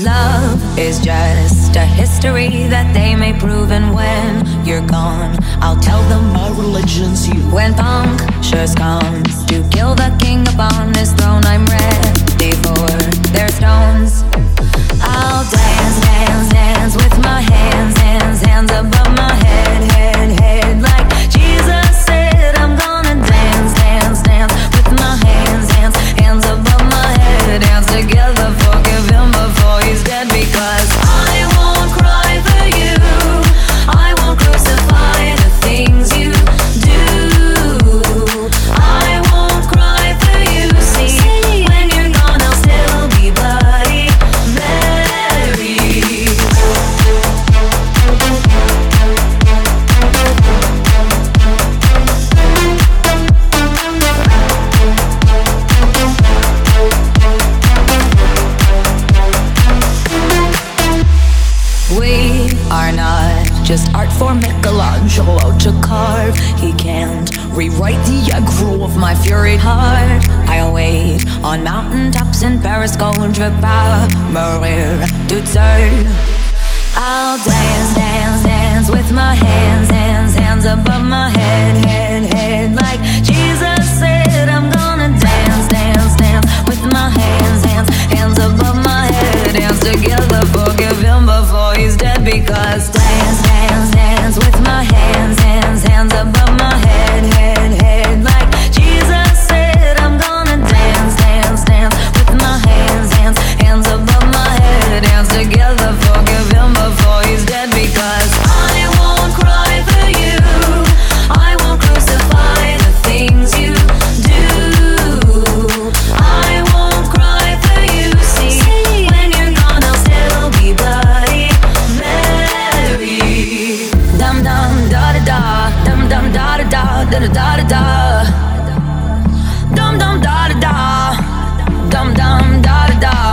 Love is just a history that they may prove, and when you're gone, I'll tell them my religion's you. When punctures comes to kill the king upon his throne, I'm ready for their stones. Just art for Michelangelo to carve. He can't rewrite the aggro of my fury heart. I'll wait on mountaintops in Paris, going to Maria to turn. I'll dance, dance, dance with my hands, hands, hands above da da da. Dum dum da da. Dum dum da da.